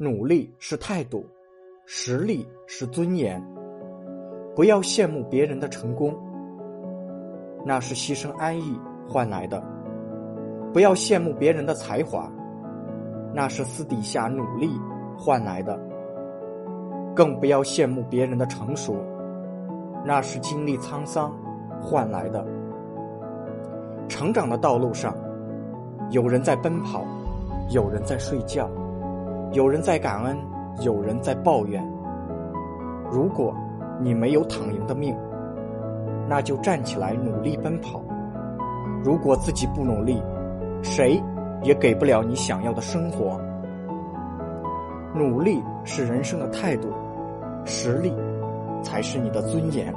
努力是态度，实力是尊严。不要羡慕别人的成功，那是牺牲安逸换来的；不要羡慕别人的才华，那是私底下努力换来的；更不要羡慕别人的成熟，那是经历沧桑换来的。成长的道路上，有人在奔跑，有人在睡觉，有人在感恩，有人在抱怨。如果。你没有躺赢的命，那就站起来努力奔跑。如果自己不努力，谁也给不了你想要的生活。努力是人生的态度，实力才是你的尊严。